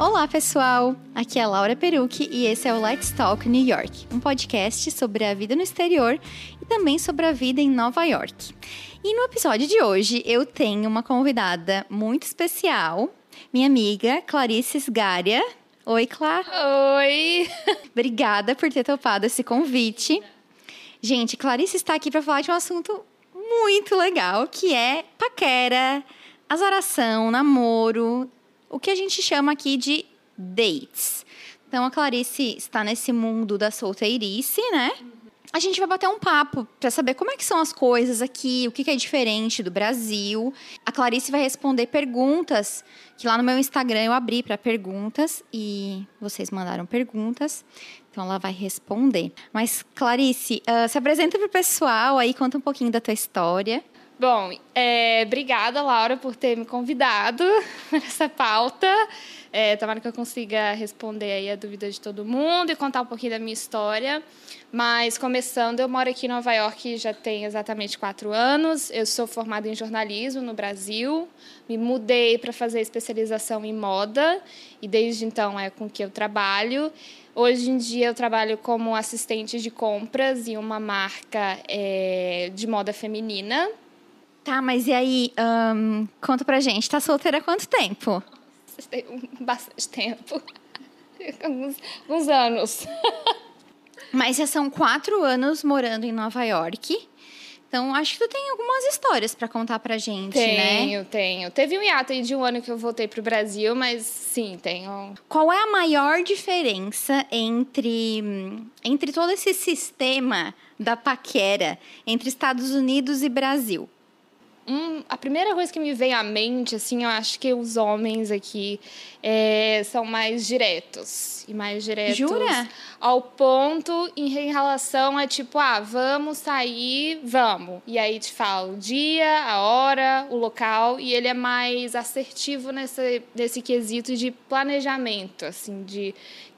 Olá, pessoal! Aqui é a Laura Perucci e esse é o Let's Talk New York, um podcast sobre a vida no exterior e também sobre a vida em Nova York. E no episódio de hoje eu tenho uma convidada muito especial, minha amiga Clarice Sgaria. Oi, Clá. Oi! Obrigada por ter topado esse convite. Gente, Clarice está aqui para falar de um assunto muito legal, que é paquera, azaração, namoro, o que a gente chama aqui de dates. Então a Clarice está nesse mundo da solteirice, né? A gente vai bater um papo para saber como é que são as coisas aqui, o que, é diferente do Brasil. A Clarice vai responder perguntas que lá no meu Instagram eu abri para perguntas e vocês mandaram perguntas. Então ela vai responder. Mas Clarice, uh, se apresenta para o pessoal aí, conta um pouquinho da tua história. Bom, é, obrigada, Laura, por ter me convidado para essa pauta. É, tomara que eu consiga responder aí a dúvida de todo mundo e contar um pouquinho da minha história. Mas, começando, eu moro aqui em Nova York já tem exatamente quatro anos. Eu sou formada em jornalismo no Brasil. Me mudei para fazer especialização em moda e desde então é com que eu trabalho. Hoje em dia eu trabalho como assistente de compras em uma marca é, de moda feminina Tá, mas e aí, um, conta pra gente, tá solteira há quanto tempo? Tem bastante tempo. alguns, alguns anos. Mas já são quatro anos morando em Nova York. Então, acho que tu tem algumas histórias para contar pra gente, tenho, né? Tenho, tenho. Teve um hiato aí de um ano que eu voltei pro Brasil, mas sim, tenho. Qual é a maior diferença entre, entre todo esse sistema da paquera entre Estados Unidos e Brasil? Um, a primeira coisa que me vem à mente, assim, eu acho que os homens aqui é, são mais diretos. E mais diretos. Jura? Ao ponto em relação a tipo, ah, vamos sair, vamos. E aí te fala o dia, a hora, o local. E ele é mais assertivo nesse, nesse quesito de planejamento, assim, de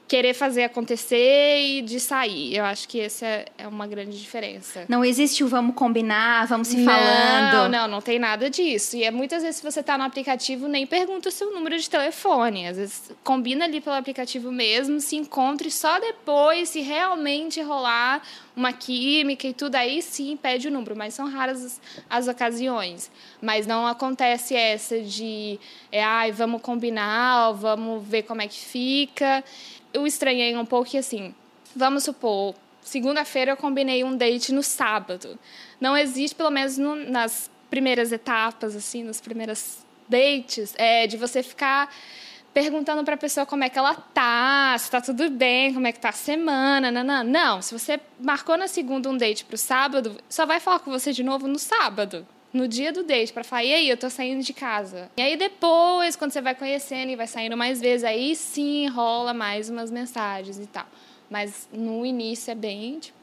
querer fazer acontecer e de sair. Eu acho que essa é, é uma grande diferença. Não existe o vamos combinar, vamos se não, falando. Não, não, não tem nada disso. E é muitas vezes se você está no aplicativo, nem pergunta o seu número de telefone. Às vezes combina ali pelo aplicativo mesmo, se encontre só depois, se realmente rolar uma química e tudo, aí sim pede o número, mas são raras as, as ocasiões. Mas não acontece essa de, é, ai, vamos combinar, vamos ver como é que fica eu estranhei um pouco que, assim, vamos supor, segunda-feira eu combinei um date no sábado. Não existe, pelo menos no, nas primeiras etapas, assim, nas primeiras dates, é, de você ficar perguntando para a pessoa como é que ela tá, se tá tudo bem, como é que tá a semana, não. Não, se você marcou na segunda um date para o sábado, só vai falar com você de novo no sábado no dia do date para falar, e aí, eu tô saindo de casa. E aí depois, quando você vai conhecendo e vai saindo mais vezes, aí sim rola mais umas mensagens e tal. Mas no início é bem, tipo,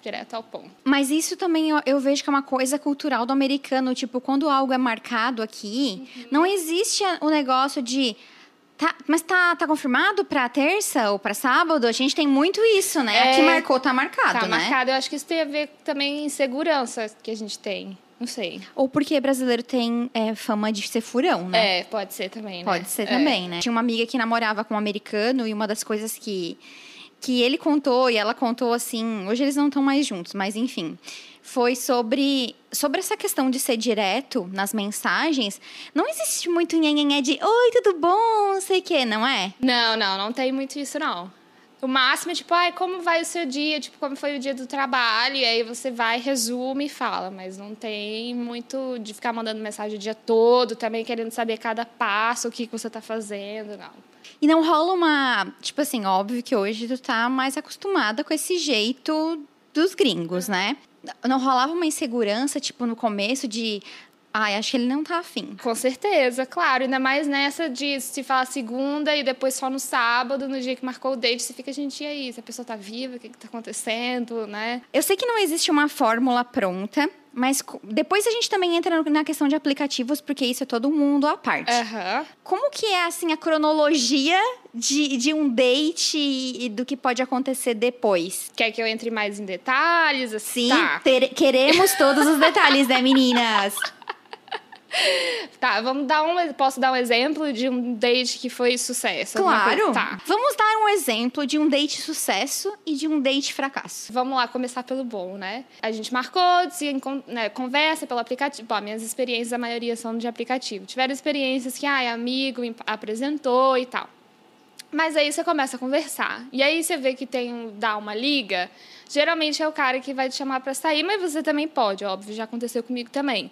direto ao ponto. Mas isso também eu, eu, vejo que é uma coisa cultural do americano. Tipo, quando algo é marcado aqui, uhum. não existe o negócio de. Tá, mas tá, tá confirmado para terça ou para sábado? A gente tem muito isso, né? É, Aqui marcou, tá marcado, tá né? Tá marcado. Eu acho que isso tem a ver também em segurança que a gente tem. Não sei. Ou porque brasileiro tem é, fama de ser furão, né? É, pode ser também, né? Pode ser é. também, né? Tinha uma amiga que namorava com um americano e uma das coisas que, que ele contou e ela contou assim. Hoje eles não estão mais juntos, mas enfim. Foi sobre, sobre essa questão de ser direto nas mensagens. Não existe muito nhenhenhé de oi, tudo bom, não sei o quê, não é? Não, não, não tem muito isso, não. O máximo é tipo, ai, como vai o seu dia? Tipo, como foi o dia do trabalho? E aí você vai, resume e fala. Mas não tem muito de ficar mandando mensagem o dia todo, também querendo saber cada passo, o que, que você está fazendo, não. E não rola uma. Tipo assim, óbvio que hoje tu tá mais acostumada com esse jeito dos gringos, né? Não rolava uma insegurança, tipo, no começo de. Ai, acho que ele não tá afim. Com certeza, claro. Ainda mais nessa de se falar segunda e depois só no sábado, no dia que marcou o date, você fica, gente, e aí? Se a pessoa tá viva, o que, que tá acontecendo, né? Eu sei que não existe uma fórmula pronta, mas depois a gente também entra na questão de aplicativos, porque isso é todo mundo à parte. Uhum. Como que é, assim, a cronologia de, de um date e do que pode acontecer depois? Quer que eu entre mais em detalhes? Sim, tá. ter, queremos todos os detalhes, né, meninas? Tá, vamos dar um. Posso dar um exemplo de um date que foi sucesso? Claro. Tá. Vamos dar um exemplo de um date sucesso e de um date fracasso. Vamos lá começar pelo bom, né? A gente marcou, se né, conversa pelo aplicativo. Bom, minhas experiências, a maioria são de aplicativo. Tiveram experiências que, ai, amigo me apresentou e tal. Mas aí você começa a conversar. E aí você vê que tem um, dá uma liga. Geralmente é o cara que vai te chamar pra sair, mas você também pode, óbvio, já aconteceu comigo também.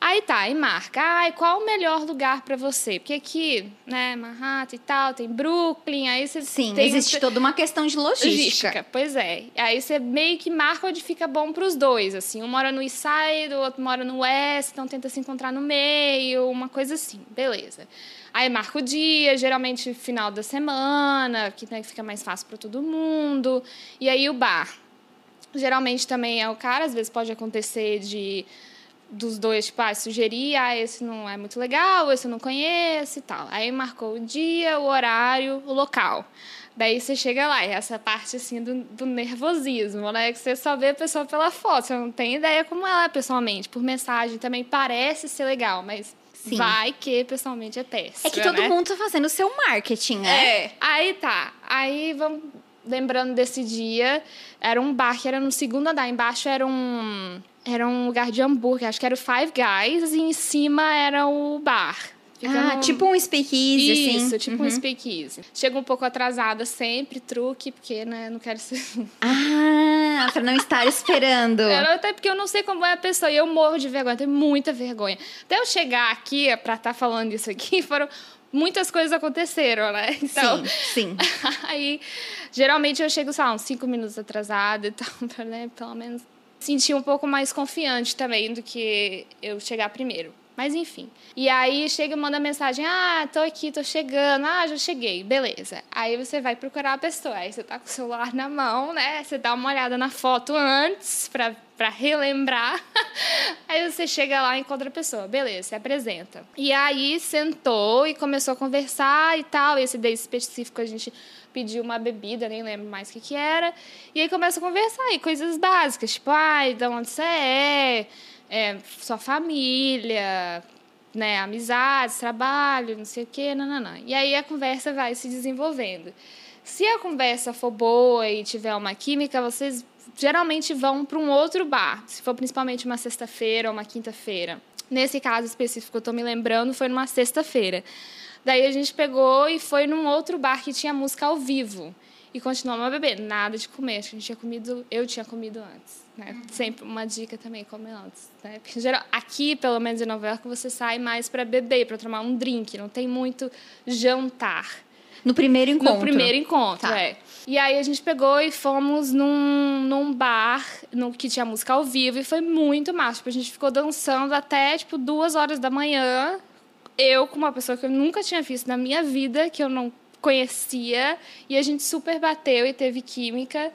Aí tá, aí marca. Ai, qual o melhor lugar pra você? Porque aqui, né, Manhattan e tal, tem Brooklyn, aí você Sim, tem existe toda uma questão de logística. logística. Pois é. Aí você meio que marca onde fica bom pros dois, assim. Um mora no East Side, o outro mora no West, então tenta se encontrar no meio, uma coisa assim. Beleza. Aí marca o dia, geralmente final da semana, que né, fica mais fácil para todo mundo. E aí o bar. Geralmente também é o cara, às vezes pode acontecer de dos dois, tipo, ah, sugerir, ah, esse não é muito legal, esse eu não conheço e tal. Aí marcou o dia, o horário, o local. Daí você chega lá, e essa parte assim do, do nervosismo, né? Que você só vê a pessoa pela foto, você não tem ideia como ela é pessoalmente. Por mensagem também parece ser legal, mas Sim. vai que pessoalmente é péssimo. É que todo né? mundo tá fazendo o seu marketing, né? É. Aí tá. Aí vamos lembrando desse dia, era um bar que era no segundo andar, embaixo era um era um lugar de hambúrguer, acho que era o Five Guys e em cima era o bar. Fica Ah, tipo um speakeasy, assim. Isso, tipo um Uhum. speakeasy. Chega um pouco atrasada sempre, truque, porque, né, não quero ser... Ah, pra não estar esperando. Era até porque eu não sei como é a pessoa. E eu morro de vergonha, tenho muita vergonha. Até eu chegar aqui pra estar falando isso aqui, foram. Muitas coisas aconteceram, né? Então, Sim, sim. aí, geralmente eu chego, sei lá, uns cinco minutos atrasada e tal, né, pelo menos sentir um pouco mais confiante também do que eu chegar primeiro. Mas enfim. E aí chega e manda mensagem: Ah, tô aqui, tô chegando. Ah, já cheguei. Beleza. Aí você vai procurar a pessoa. Aí você tá com o celular na mão, né? Você dá uma olhada na foto antes pra, pra relembrar. Aí você chega lá e encontra a pessoa. Beleza, se apresenta. E aí sentou e começou a conversar e tal. Esse day específico a gente pediu uma bebida, nem lembro mais o que, que era. E aí começa a conversar e coisas básicas, tipo, ai, de onde você é, é, sua família, né, amizades, trabalho, não sei o quê, nananã. E aí a conversa vai se desenvolvendo. Se a conversa for boa e tiver uma química, vocês geralmente vão para um outro bar, se for principalmente uma sexta-feira ou uma quinta-feira. Nesse caso específico eu estou me lembrando, foi numa sexta-feira. Daí a gente pegou e foi num outro bar que tinha música ao vivo. E continuamos a beber. Nada de comer. Acho que a gente tinha comido. Eu tinha comido antes. Né? Sempre uma dica também, comer antes. Né? Porque, em geral, aqui, pelo menos em Nova York, você sai mais para beber, para tomar um drink. Não tem muito jantar. No primeiro encontro. No primeiro encontro, Tá. é. E aí a gente pegou e fomos num, num bar no, que tinha música ao vivo e foi muito massa. Tipo, a gente ficou dançando até, tipo, duas horas da manhã. Eu com uma pessoa que eu nunca tinha visto na minha vida, que eu não conhecia. E a gente super bateu e teve química.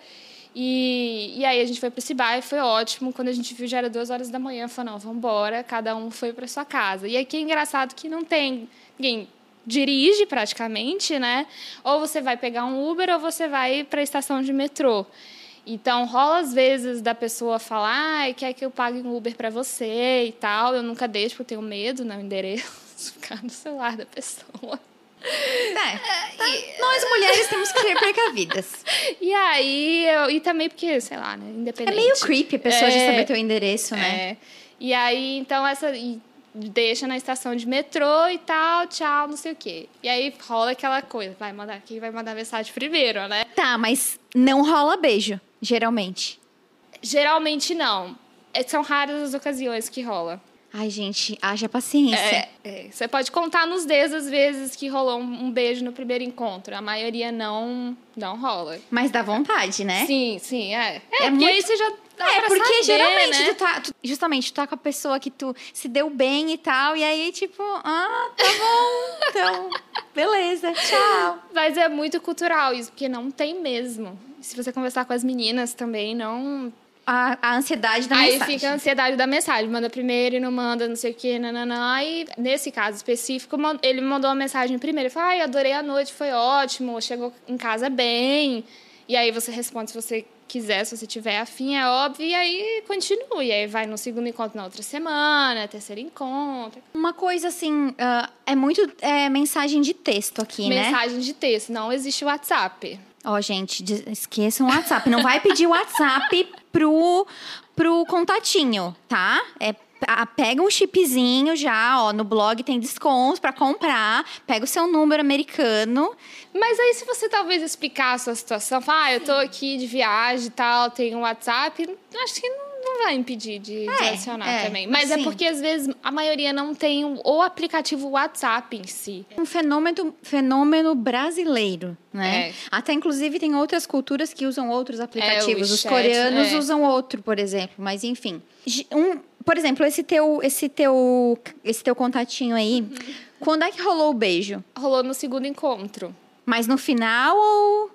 E, e aí a gente foi para esse bar e foi ótimo. Quando a gente viu já era duas horas da manhã, falou, não, vamos embora. Cada um foi para sua casa. E aqui é engraçado que não tem ninguém dirige praticamente, né? Ou você vai pegar um Uber ou você vai para a estação de metrô. Então rola às vezes da pessoa falar, ah, quer que eu pague um Uber para você e tal. Eu nunca deixo porque eu tenho medo, né, o endereço ficar no celular da pessoa. É, tá. Nós mulheres temos que ter precavidas. E aí, eu, e também porque, sei lá, né, É independente. meio creepy a pessoa já É. saber teu endereço, né? É. E aí, então, essa. deixa na estação de metrô e tal, tchau, não sei o quê. E aí rola aquela coisa, vai mandar quem vai mandar mensagem primeiro, né? Tá, mas não rola beijo, geralmente. Geralmente não. É, São raras as ocasiões que rola. Ai, gente, haja paciência. É, é. Você pode contar nos dedos as vezes que rolou um, um beijo no primeiro encontro. A maioria não, não rola. Mas dá vontade, né? Sim, sim, é. É, É porque muito- você já dá É, porque saber, geralmente né? tu tá. tu- justamente, tu tá com a pessoa que tu se deu bem e tal, e aí, tipo, ah, tá bom, então, beleza, tchau. Mas é muito cultural isso, porque não tem mesmo. Se você conversar com as meninas também, não A, a ansiedade da Aí mensagem. fica a ansiedade da mensagem. Manda primeiro e não manda, não sei o quê, nananã. Aí, nesse caso específico, ele mandou uma mensagem primeiro. Ele falou, ai, adorei a noite, foi ótimo, chegou em casa bem. E aí você responde se você quiser, se você tiver afim, é óbvio, e aí continua. E aí vai no segundo encontro na outra semana, terceiro encontro. Uma coisa assim, uh, é muito é, mensagem de texto aqui, mensagem né? Mensagem de texto, não existe WhatsApp. Ó, oh, gente, esqueçam o WhatsApp. Não vai pedir WhatsApp pro, pro contatinho, tá? É pega um chipzinho já, ó, no blog tem descontos para comprar, pega o seu número americano. Mas aí se você talvez explicar a sua situação, falar, ah, eu tô aqui de viagem e tal, tenho um WhatsApp, acho que não não vai impedir de, é, de adicionar é, também. Mas é sim. é porque, às vezes, a maioria não tem o aplicativo WhatsApp em si. Um fenômeno, fenômeno brasileiro, né? É. Até, inclusive, tem outras culturas que usam outros aplicativos. É, Os chat, coreanos é. usam outro, por exemplo. Mas, enfim. Um, por exemplo, esse teu, esse teu, esse teu contatinho aí, uhum. quando é que rolou o beijo? Rolou no segundo encontro. Mas no final ou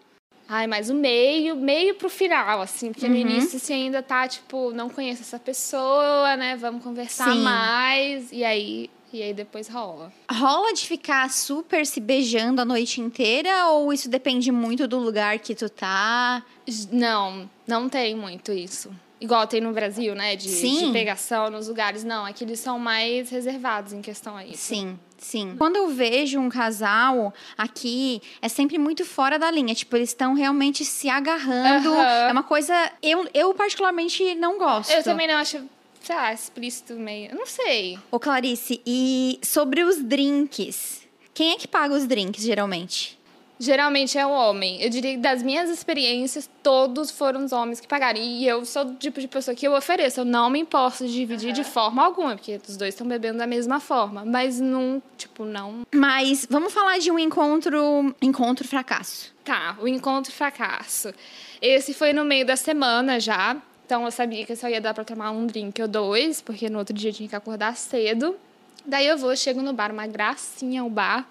Ai, mas o meio, meio pro final, assim, porque uhum. no início você ainda tá, tipo, não conheço essa pessoa, né? Vamos conversar Sim. mais. E aí, e aí depois rola. Rola de ficar super se beijando a noite inteira ou isso depende muito do lugar que tu tá? Não, não tem muito isso. Igual tem no Brasil, né? De, de pegação nos lugares. Não, aqui eles são mais reservados em questão a isso. Sim. Sim. Quando eu vejo um casal aqui, é sempre muito fora da linha. Tipo, eles estão realmente se agarrando. Uhum. É uma coisa. Eu, eu, particularmente, não gosto. Eu também não acho. Sei lá, explícito meio. Não sei. Ô, Clarice, e sobre os drinks? Quem é que paga os drinks, geralmente? Geralmente é o homem. Eu diria que das minhas experiências, todos foram os homens que pagaram. E eu sou do tipo de pessoa que eu ofereço. Eu não me importo de dividir uhum. de forma alguma, porque os dois estão bebendo da mesma forma. Mas não, tipo, não. Mas vamos falar de um encontro. Encontro fracasso. Tá, o encontro fracasso. Esse foi no meio da semana já. Então eu sabia que só ia dar pra tomar um drink ou dois, porque no outro dia eu tinha que acordar cedo. Daí eu vou, chego no bar, uma gracinha o bar.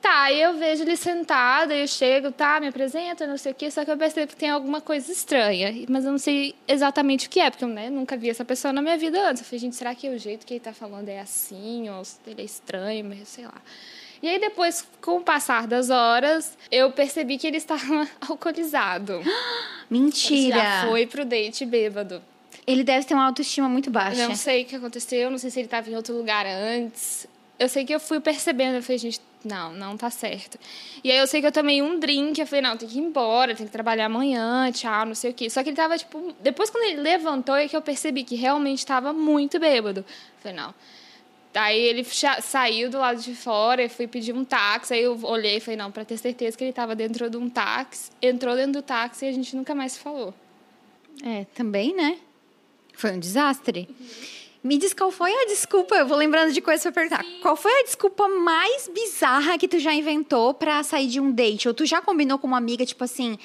Tá, eu vejo ele sentado, eu chego, tá, me apresenta, não sei o quê, só que eu percebo que tem alguma coisa estranha. Mas eu não sei exatamente o que é, porque eu né, nunca vi essa pessoa na minha vida antes. Eu falei, gente, será que o jeito que ele tá falando é assim, ou ele é estranho, mas sei lá. E aí depois, com o passar das horas, eu percebi que ele estava alcoolizado. Mentira! Ele já foi pro date bêbado. Ele deve ter uma autoestima muito baixa. Não sei o que aconteceu, não sei se ele estava em outro lugar antes. Eu sei que eu fui percebendo, eu falei, gente, não, não tá certo. E aí eu sei que eu tomei um drink, eu falei, não, tem que ir embora, tem que trabalhar amanhã, tchau, não sei o quê. Só que ele tava, tipo, depois quando ele levantou é que eu percebi que realmente estava muito bêbado. Eu falei, não. Daí ele saiu do lado de fora, eu fui pedir um táxi, aí eu olhei e falei, não, para ter certeza que ele estava dentro de um táxi. Entrou dentro do táxi e a gente nunca mais falou. É, também, né? Foi um desastre. Uhum. Me diz qual foi a desculpa, eu vou lembrando de coisas pra perguntar. Sim. Qual foi a desculpa mais bizarra que tu já inventou pra sair de um date? Ou tu já combinou com uma amiga, tipo assim,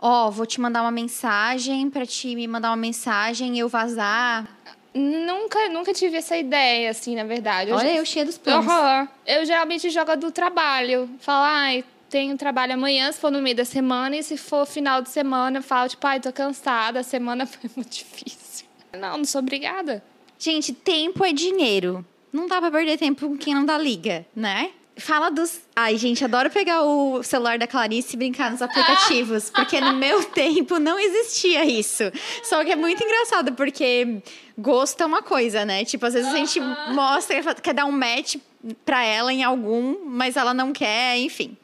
ó, oh, vou te mandar uma mensagem pra te me mandar uma mensagem e eu vazar? Nunca, nunca tive essa ideia, assim, na verdade. Eu Olha, já... eu cheia dos planos. Uhum. Eu geralmente jogo do trabalho. Falo, ai, tenho trabalho amanhã, se for no meio da semana, e se for final de semana, eu falo, tipo, ai, tô cansada, a semana foi muito difícil. Não, não sou obrigada. Gente, tempo é dinheiro. Não dá pra perder tempo com quem não dá liga, né? Fala dos. Ai, gente, adoro pegar o celular da Clarice e brincar nos aplicativos, porque no meu tempo não existia isso. Só que é muito engraçado, porque gosto é uma coisa, né? Tipo, às vezes a gente mostra, quer dar um match pra ela em algum, mas ela não quer, enfim.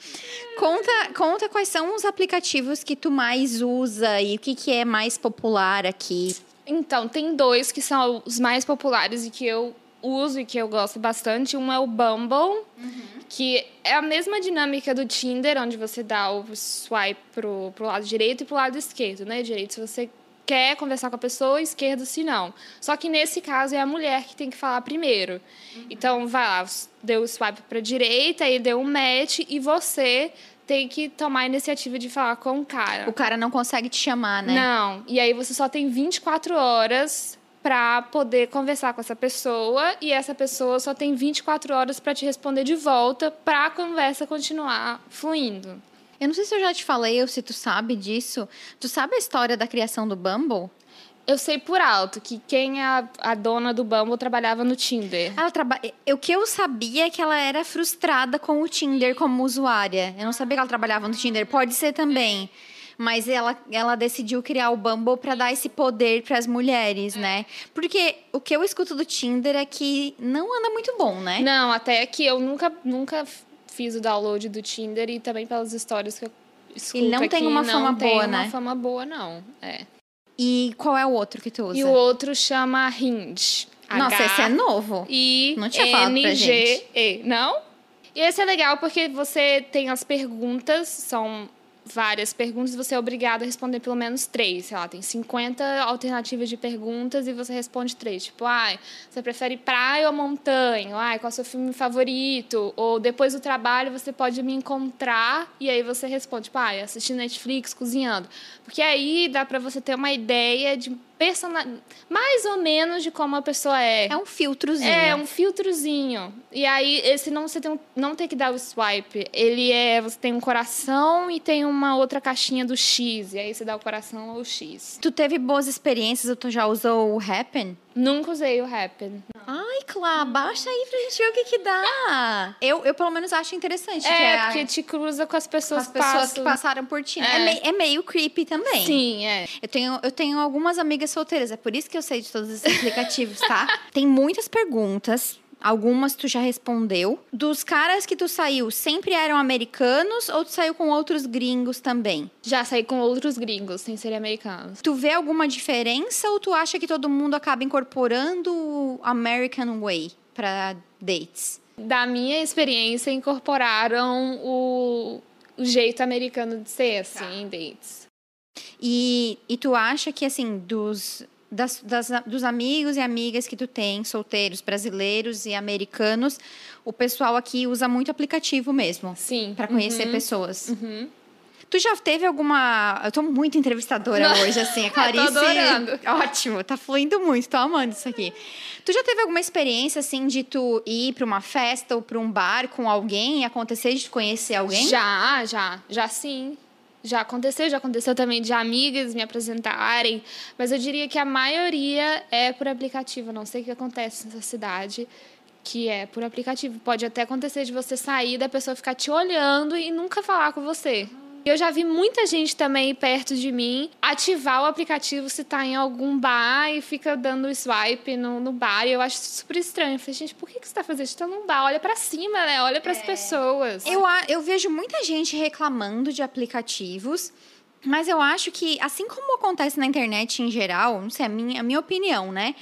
Conta, conta quais são os aplicativos que tu mais usa e o que, que é mais popular aqui. Então, tem dois que são os mais populares e que eu uso e que eu gosto bastante. Um é o Bumble, uhum. que é a mesma dinâmica do Tinder, onde você dá o swipe pro, pro lado direito e pro lado esquerdo, né? Direito se você quer conversar com a pessoa, esquerdo se não. Só que nesse caso é a mulher que tem que falar primeiro. Uhum. Então, vai lá, deu o swipe para direita, aí deu um match e você tem que tomar a iniciativa de falar com o cara. O cara não consegue te chamar, né? Não. E aí você só tem 24 horas para poder conversar com essa pessoa e essa pessoa só tem 24 horas para te responder de volta para a conversa continuar fluindo. Eu não sei se eu já te falei ou se tu sabe disso. Tu sabe a história da criação do Bumble? Eu sei por alto que quem é a, a dona do Bumble trabalhava no Tinder. Ela traba... O que eu sabia é que ela era frustrada com o Tinder como usuária. Eu não sabia que ela trabalhava no Tinder. Pode ser também. Mas ela, ela decidiu criar o Bumble para dar esse poder para as mulheres, né? Porque o que eu escuto do Tinder é que não anda muito bom, né? Não, até que eu nunca, nunca fiz o download do Tinder e também pelas histórias que eu escuto E não tem uma não fama tem boa, uma né? fama boa, não. É. E qual é o outro que tu usa? E o outro chama Hinge. Nossa, esse é novo. I Não tinha falado pra N G E, não? E esse é legal porque você tem as perguntas, são várias perguntas, você é obrigado a responder pelo menos três. Sei lá, tem 50 alternativas de perguntas e você responde três. Tipo, ai, você prefere praia ou montanha? Ai, qual é o seu filme favorito? Ou depois do trabalho você pode me encontrar e aí você responde, tipo, ai, assistindo Netflix, cozinhando. Porque aí dá pra você ter uma ideia de persona... mais ou menos de como a pessoa é. É um filtrozinho. É, um filtrozinho. E aí, esse não você tem um- não tem que dar o swipe. Ele é. Você tem um coração e tem uma outra caixinha do X. E aí você dá o coração ou o X. Tu teve boas experiências ou tu já usou o Happen? Nunca usei o Happen. Ai, Clá, baixa aí pra gente ver o que que dá. Eu, eu pelo menos acho interessante. que É, a- porque te cruza com as com pessoas, as pessoas que passaram por ti. né? É, É. mei- é meio creepy também. Sim, é. Eu tenho, eu tenho algumas amigas solteiras, é por isso que eu sei de todos esses aplicativos, tá? Tem muitas perguntas. Algumas tu já respondeu. Dos caras que tu saiu, sempre eram americanos ou tu saiu com outros gringos também? Já saí com outros gringos, sem ser americanos. Tu vê alguma diferença ou tu acha que todo mundo acaba incorporando o American Way pra dates? Da minha experiência, incorporaram o, o jeito americano de ser, assim, em dates. E, e tu acha que, assim, dos, das, das- dos amigos e amigas que tu tem, solteiros, brasileiros e americanos, o pessoal aqui usa muito aplicativo mesmo, Sim. pra conhecer Uhum. pessoas. Uhum. Tu já teve alguma. Eu tô muito entrevistadora Não. hoje, assim. A Eu tô Clarice. adorando. Ótimo, tá fluindo muito, tô amando isso aqui. Tu já teve alguma experiência, assim, de tu ir pra uma festa ou pra um bar com alguém e acontecer de conhecer alguém? Já, já, já sim. Já aconteceu, já aconteceu também de amigas me apresentarem, mas eu diria que a maioria é por aplicativo. Não sei o que acontece nessa cidade, que é por aplicativo. Pode até acontecer de você sair da pessoa ficar te olhando e nunca falar com você. Eu já vi muita gente também perto de mim ativar o aplicativo se tá em algum bar e fica dando swipe no, no bar. E eu acho isso super estranho. Eu falei, gente, por que, que você tá fazendo isso? Tá num bar, olha pra cima, né? Olha pras pessoas. Eu, eu vejo muita gente reclamando de aplicativos, mas eu acho que, assim como acontece na internet em geral, não sei, a minha, a minha opinião, né?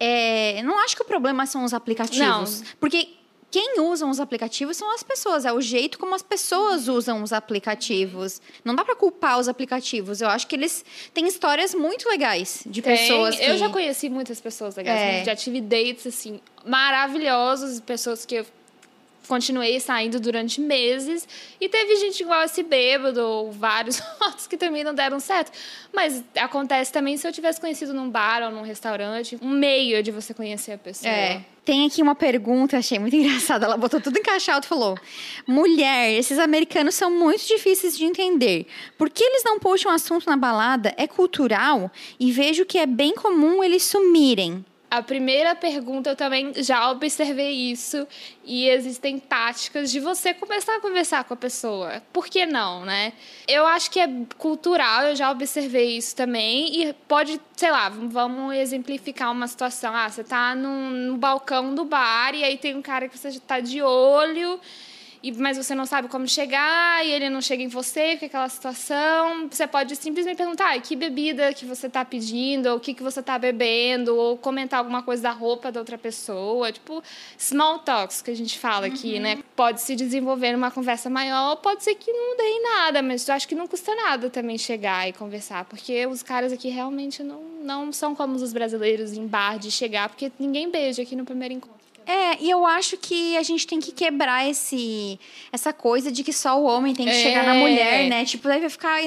É, não acho que o problema são os aplicativos. Porque quem usa os aplicativos são as pessoas, é o jeito como as pessoas usam os aplicativos. Não dá pra culpar os aplicativos. Eu acho que eles têm histórias muito legais de Tem. pessoas que... Eu já conheci muitas pessoas legais. É. Já tive dates, assim, maravilhosos. Pessoas que eu continuei saindo durante meses. E teve gente igual esse bêbado, ou vários outros que também não deram certo. Mas acontece também se eu tivesse conhecido num bar ou num restaurante. Um meio de você conhecer a pessoa. É. Tem aqui uma pergunta, achei muito engraçada. Ela botou tudo em caixa e falou: Mulher, esses americanos são muito difíceis de entender. Por que eles não puxam assunto na balada? É cultural e vejo que é bem comum eles sumirem. A primeira pergunta eu também já observei isso e existem táticas de você começar a conversar com a pessoa. Por que não, né? Eu acho que é cultural, eu já observei isso também e pode, sei lá, vamos exemplificar uma situação. Ah, você tá no, balcão do bar e aí tem um cara que você tá de olho e, mas você não sabe como chegar, e ele não chega em você, fica aquela situação. Você pode simplesmente perguntar ah, que bebida que você está pedindo, ou o que, que você está bebendo, ou comentar alguma coisa da roupa da outra pessoa. Tipo, small talks que a gente fala aqui, né? Pode se desenvolver numa conversa maior, pode ser que não dê em nada, mas eu acho que não custa nada também chegar e conversar, porque os caras aqui realmente não, não são como os brasileiros em bar de chegar, porque ninguém beija aqui no primeiro encontro. É, e eu acho que a gente tem que quebrar esse, essa coisa de que só o homem tem que É. chegar na mulher, né? Tipo, daí vai ficar.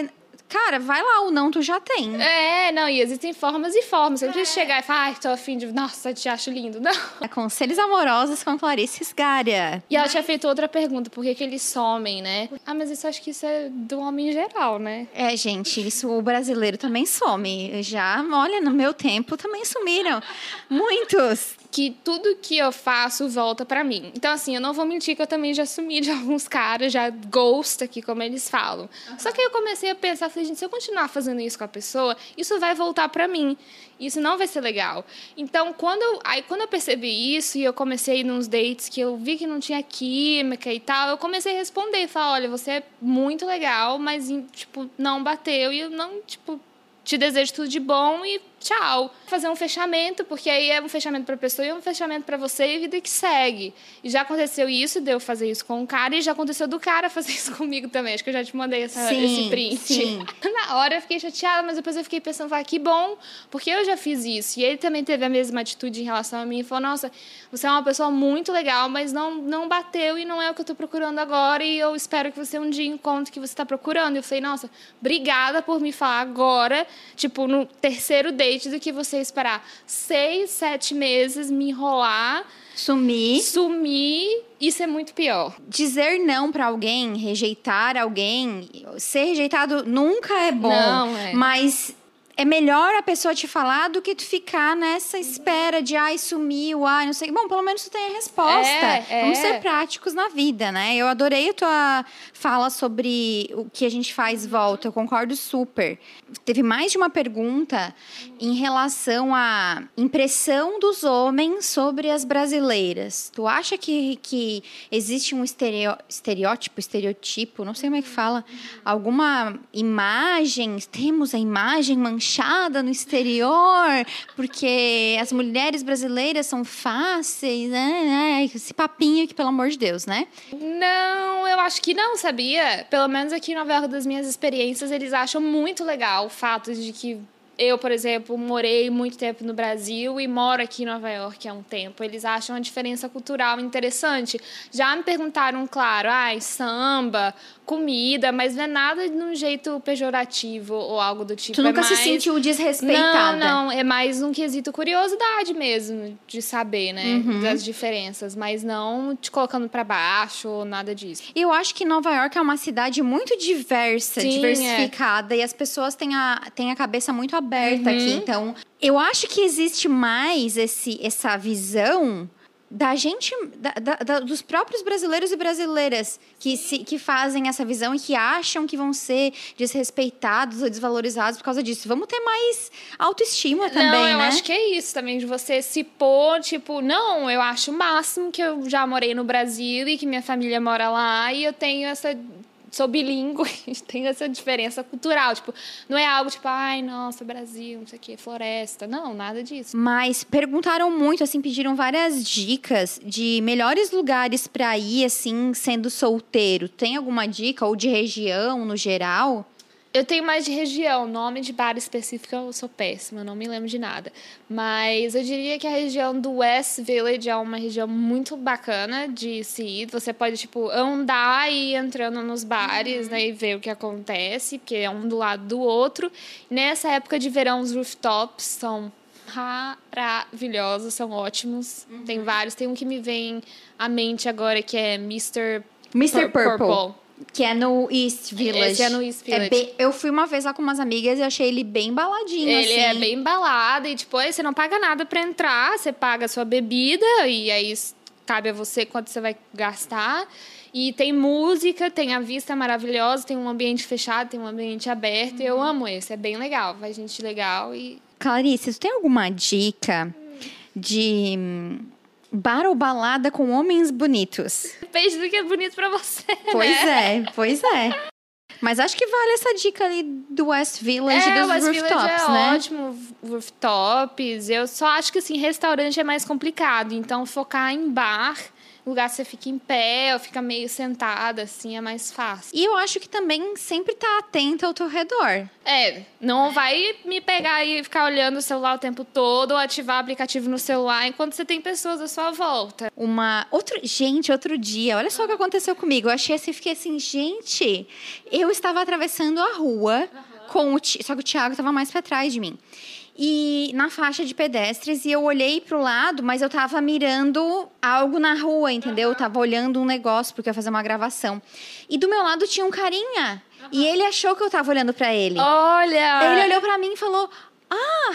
Cara, vai lá, o não tu já tem. É, não, e existem formas e formas. Você não precisa chegar e falar, ai, tô afim de. Nossa, te acho lindo. Não. Conselhos amorosos com Clarice Sgaria. E ela tinha feito outra pergunta, por que, que eles somem, né? Ah, mas isso acho que isso é do homem em geral, né? É, gente, isso o brasileiro também some. Já, olha, no meu tempo também sumiram. Muitos. Que tudo que eu faço volta pra mim. Então, assim, eu não vou mentir que eu também já sumi de alguns caras, já ghost aqui, como eles falam. Só que aí eu comecei a pensar, falei, gente, se eu continuar fazendo isso com a pessoa, isso vai voltar para mim. Isso não vai ser legal. Então, quando eu, aí, quando eu percebi isso e eu comecei a ir nos dates que eu vi que não tinha química e tal, eu comecei a responder, falar, olha, você é muito legal, mas, tipo, não bateu e eu não, tipo, te desejo tudo de bom e tchau. Fazer um fechamento, porque aí é um fechamento para a pessoa e um fechamento para você e vida que segue. E já aconteceu isso, de eu fazer isso com o cara, e já aconteceu do cara fazer isso comigo também. Acho que eu já te mandei essa, sim, esse print. Sim. Na hora eu fiquei chateada, mas depois eu fiquei pensando, ah, que bom, porque eu já fiz isso. E ele também teve a mesma atitude em relação a mim e falou: nossa, você é uma pessoa muito legal, mas não, não bateu e não é o que eu estou procurando agora. E eu espero que você um dia encontre o que você está procurando. E eu falei: nossa, obrigada por me falar agora, tipo, no terceiro date do que você esperar seis, sete meses, me enrolar. Sumir. Sumir, isso é muito pior. Dizer não para alguém, rejeitar alguém, ser rejeitado nunca é bom. Não, é. Mas é melhor a pessoa te falar do que tu ficar nessa espera de ai, sumiu, ai, não sei. Bom, pelo menos tu tem a resposta. É, Vamos é. ser práticos na vida, né? Eu adorei a tua fala sobre o que a gente faz volta, eu concordo super. Teve mais de uma pergunta em relação à impressão dos homens sobre as brasileiras. Tu acha que, que existe um estereo, estereótipo, estereotipo, não sei como é que fala, alguma imagem, temos a imagem manchada no exterior, porque as mulheres brasileiras são fáceis, né? né? Esse papinho que, pelo amor de Deus, né? Não, eu acho que não, sabia? Pelo menos aqui em Nova York, das minhas experiências, eles acham muito legal o fato de que eu, por exemplo, morei muito tempo no Brasil e moro aqui em Nova York há um tempo. Eles acham a diferença cultural interessante. Já me perguntaram, claro, ai, samba, comida, mas não é nada de um jeito pejorativo ou algo do tipo. Tu nunca é se mais... sentiu desrespeitada? Não, não, é mais um quesito curiosidade mesmo, de saber, né, Uhum. das diferenças, mas não te colocando pra baixo ou nada disso. Eu acho que Nova York é uma cidade muito diversa, Sim, é. diversificada, e as pessoas têm a, têm a cabeça muito aberta Uhum. aqui. Então, eu acho que existe mais esse, essa visão da gente, da- da- da- dos próprios brasileiros e brasileiras que, se, que fazem essa visão e que acham que vão ser desrespeitados ou desvalorizados por causa disso. Vamos ter mais autoestima também, não, eu né? acho que é isso também, de você se pôr, tipo, não, eu acho o máximo que eu já morei no Brasil e que minha família mora lá e eu tenho essa. Sou bilíngue, tenho essa diferença cultural. Tipo, não é algo tipo, ai, nossa, Brasil, não sei o quê, floresta. Não, nada disso. Mas perguntaram muito, assim, pediram várias dicas de melhores lugares pra ir, assim, sendo solteiro. Tem alguma dica ou de região no geral? Eu tenho mais de região, nome de bar específico eu sou péssima, não me lembro de nada. Mas eu diria que a região do West Village é uma região muito bacana de se ir. Você pode, tipo, andar e ir entrando nos bares, né, e ver o que acontece, porque é um do lado do outro. Nessa época de verão, os rooftops são maravilhosos, são ótimos. Tem vários, tem um que me vem à mente agora que é Mr. Mr. Pur- Purple. Que é no East Village. Esse é no East Village. bem- eu fui uma vez lá com umas amigas e achei ele bem baladinho, Ele assim. é bem balada e, tipo, aí você não paga nada pra entrar, você paga a sua bebida e aí cabe a você quanto você vai gastar. E tem música, tem a vista maravilhosa, tem um ambiente fechado, tem um ambiente aberto. E eu amo esse, é bem legal. Vai gente legal e. Clarice, tu tem alguma dica de hum, bar ou balada com homens bonitos? Depende do que é bonito pra você. Pois né? é, pois é. Mas acho que vale essa dica ali do West Village e É, dos West rooftops, Village é né? ótimo, rooftops. Eu só acho que, assim, restaurante é mais complicado. Então, focar em bar, lugar que você fica em pé ou fica meio sentada, assim, é mais fácil. E eu acho que também sempre tá atenta ao teu redor. É, não vai me pegar e ficar olhando o celular o tempo todo ou ativar o aplicativo no celular enquanto você tem pessoas à sua volta. Uma. Outro... Gente, outro dia, olha só o que aconteceu comigo. Eu achei assim, fiquei assim, gente, eu estava atravessando a rua com o Ti- Só que o Thiago estava mais para trás de mim. E na faixa de pedestres, e eu olhei pro lado, mas eu tava mirando algo na rua, entendeu? Eu tava olhando um negócio, porque eu ia fazer uma gravação. E do meu lado tinha um carinha. E ele achou que eu tava olhando para ele. Olha! Ele olhou pra mim e falou: Ah,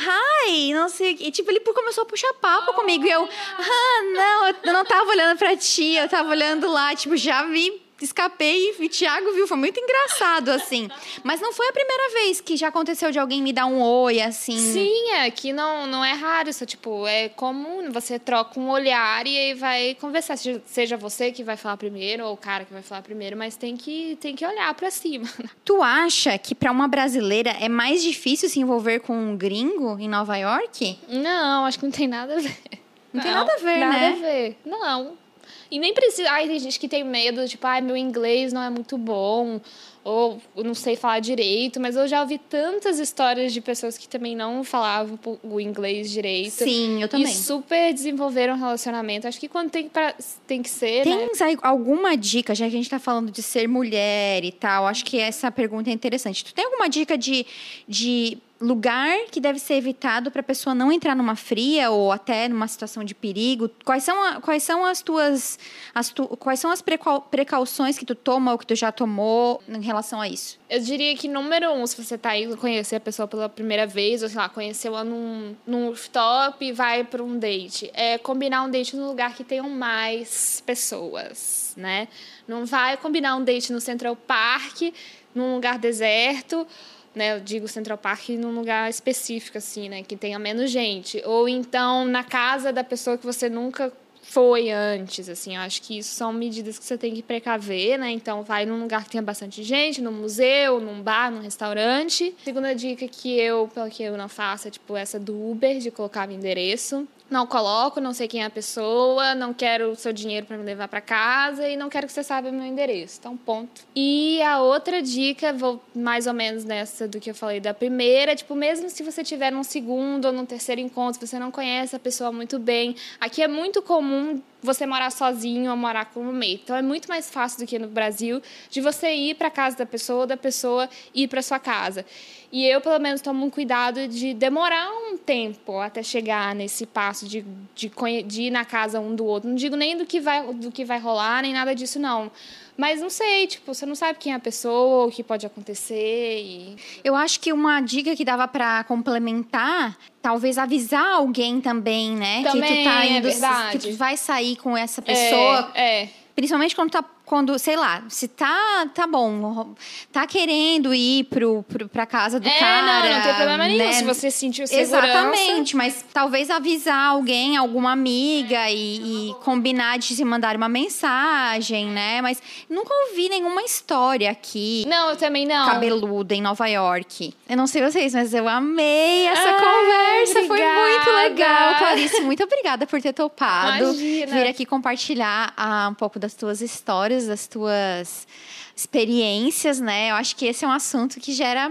hi! Não sei o. E, tipo, ele começou a puxar papo comigo. E eu, ah, não, eu não tava olhando pra ti, eu tava olhando lá. Tipo, já vi escapei e o Thiago viu, foi muito engraçado, assim. Mas não foi a primeira vez que já aconteceu de alguém me dar um oi, assim. Sim, é que não, não é raro isso, tipo, é comum, você troca um olhar e aí vai conversar, seja você que vai falar primeiro ou o cara que vai falar primeiro, mas tem que, tem que olhar para cima. Tu acha que para uma brasileira é mais difícil se envolver com um gringo em Nova York? Não, acho que não tem nada a ver. Não, não tem nada a ver, nada né? Nada a ver. Não. E nem precisa. Ai, tem gente que tem medo, tipo, ai, meu inglês não é muito bom, ou eu não sei falar direito, mas eu já ouvi tantas histórias de pessoas que também não falavam o inglês direito. Sim, eu também. E super desenvolveram um relacionamento. Acho que quando tem, pra, tem que ser. Tem né? alguma dica, já que a gente tá falando de ser mulher e tal, acho que essa pergunta é interessante. Tu tem alguma dica de. de lugar que deve ser evitado para a pessoa não entrar numa fria ou até numa situação de perigo? Quais são, a, quais são as tuas as tu, quais são as precauções que tu toma ou que tu já tomou em relação a isso? Eu diria que número um, se você está indo conhecer a pessoa pela primeira vez, ou sei lá, conheceu-a num, num rooftop e vai para um date, é combinar um date num lugar que tenham mais pessoas, né? Não vai combinar um date no Central Park, num lugar deserto né, eu digo Central Park num lugar específico, assim, né, que tenha menos gente. Ou então na casa da pessoa que você nunca foi antes, assim, eu acho que isso são medidas que você tem que precaver, né, então vai num lugar que tenha bastante gente, num museu, num bar, num restaurante. Segunda dica que eu, pelo que eu não faço, é tipo essa do Uber, de colocar o endereço não coloco, não sei quem é a pessoa, não quero o seu dinheiro para me levar para casa e não quero que você saiba meu endereço. Então, ponto. E a outra dica, vou mais ou menos nessa do que eu falei da primeira, tipo, mesmo se você tiver num segundo ou num terceiro encontro, você não conhece a pessoa muito bem, aqui é muito comum você morar sozinho ou morar com um mate. Então é muito mais fácil do que no Brasil de você ir para casa da pessoa da pessoa ir para sua casa. E eu, pelo menos, tomo um cuidado de demorar um tempo até chegar nesse passo de, de, de ir na casa um do outro. Não digo nem do que vai, do que vai rolar, nem nada disso, não. Mas não sei, tipo, você não sabe quem é a pessoa, o que pode acontecer. E... Eu acho que uma dica que dava para complementar, talvez avisar alguém também, né? Também, que tu tá é indo, é que tu vai sair com essa pessoa. É, é. Principalmente quando tá quando, sei lá, se tá, tá bom, tá querendo ir pro, pro, pra casa do é, cara. Não, não tem problema nenhum. Né? Se você sentiu segurança. Exatamente, mas talvez avisar alguém, alguma amiga e, e, combinar de se mandar uma mensagem, né? Mas nunca ouvi nenhuma história aqui. Não, eu também não. Cabeluda em Nova York. Eu não sei vocês, mas eu amei essa Ai, conversa. Obrigada. Foi muito legal. Clarice, muito obrigada por ter topado. Imagina. Vir aqui compartilhar ah, um pouco das tuas histórias das tuas experiências, né? Eu acho que esse é um assunto que gera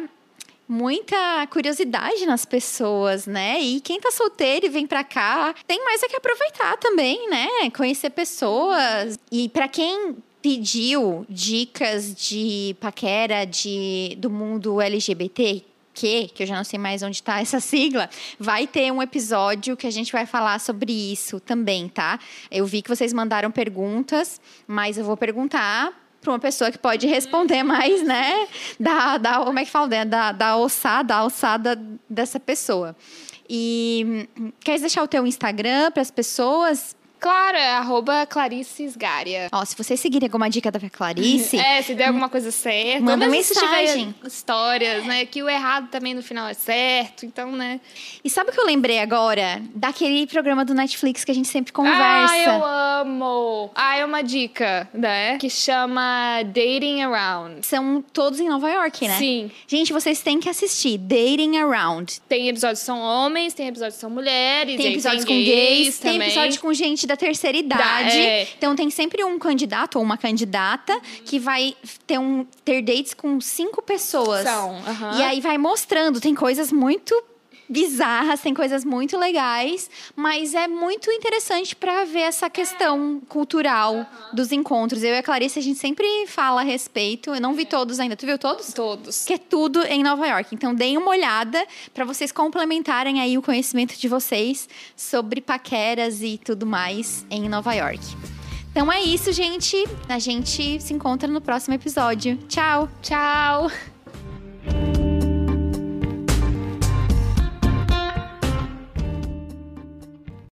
muita curiosidade nas pessoas, né? E quem tá solteiro e vem para cá, tem mais é que aproveitar também, né? Conhecer pessoas. E para quem pediu dicas de paquera de do mundo LGBT, que, que eu já não sei mais onde está essa sigla, vai ter um episódio que a gente vai falar sobre isso também, tá? Eu vi que vocês mandaram perguntas, mas eu vou perguntar para uma pessoa que pode responder mais, né? Da, da, como é que fala? Da, da ossada, da alçada dessa pessoa. E hum, queres deixar o teu Instagram para as pessoas Claro, é arroba Clarice. Ó, se vocês seguirem alguma dica da Clarice... é, se der alguma coisa certa. Manda mensagem. histórias, né? Que o errado também no final é certo, então, né? E sabe o que eu lembrei agora? Daquele programa do Netflix que a gente sempre conversa. Ah, eu amo! Ah, é uma dica, né? Que chama Dating Around. São todos em Nova York, né? Sim. Gente, vocês têm que assistir Dating Around. Tem episódios que são homens, tem episódios que são mulheres. Tem episódios tem com gays, gays, tem episódios com gente da terceira idade. Da, é. Então tem sempre um candidato ou uma candidata que vai ter, um, ter dates com cinco pessoas. São. E aí vai mostrando, tem coisas muito bizarras, tem coisas muito legais, mas é muito interessante para ver essa questão cultural uhum. dos encontros. Eu e a Clarice, a gente sempre fala a respeito. Eu não vi todos ainda. Tu viu todos? Todos. Que é tudo em Nova York. Então, deem uma olhada para vocês complementarem aí o conhecimento de vocês sobre paqueras e tudo mais em Nova York. Então é isso, gente. A gente se encontra no próximo episódio. Tchau. Tchau.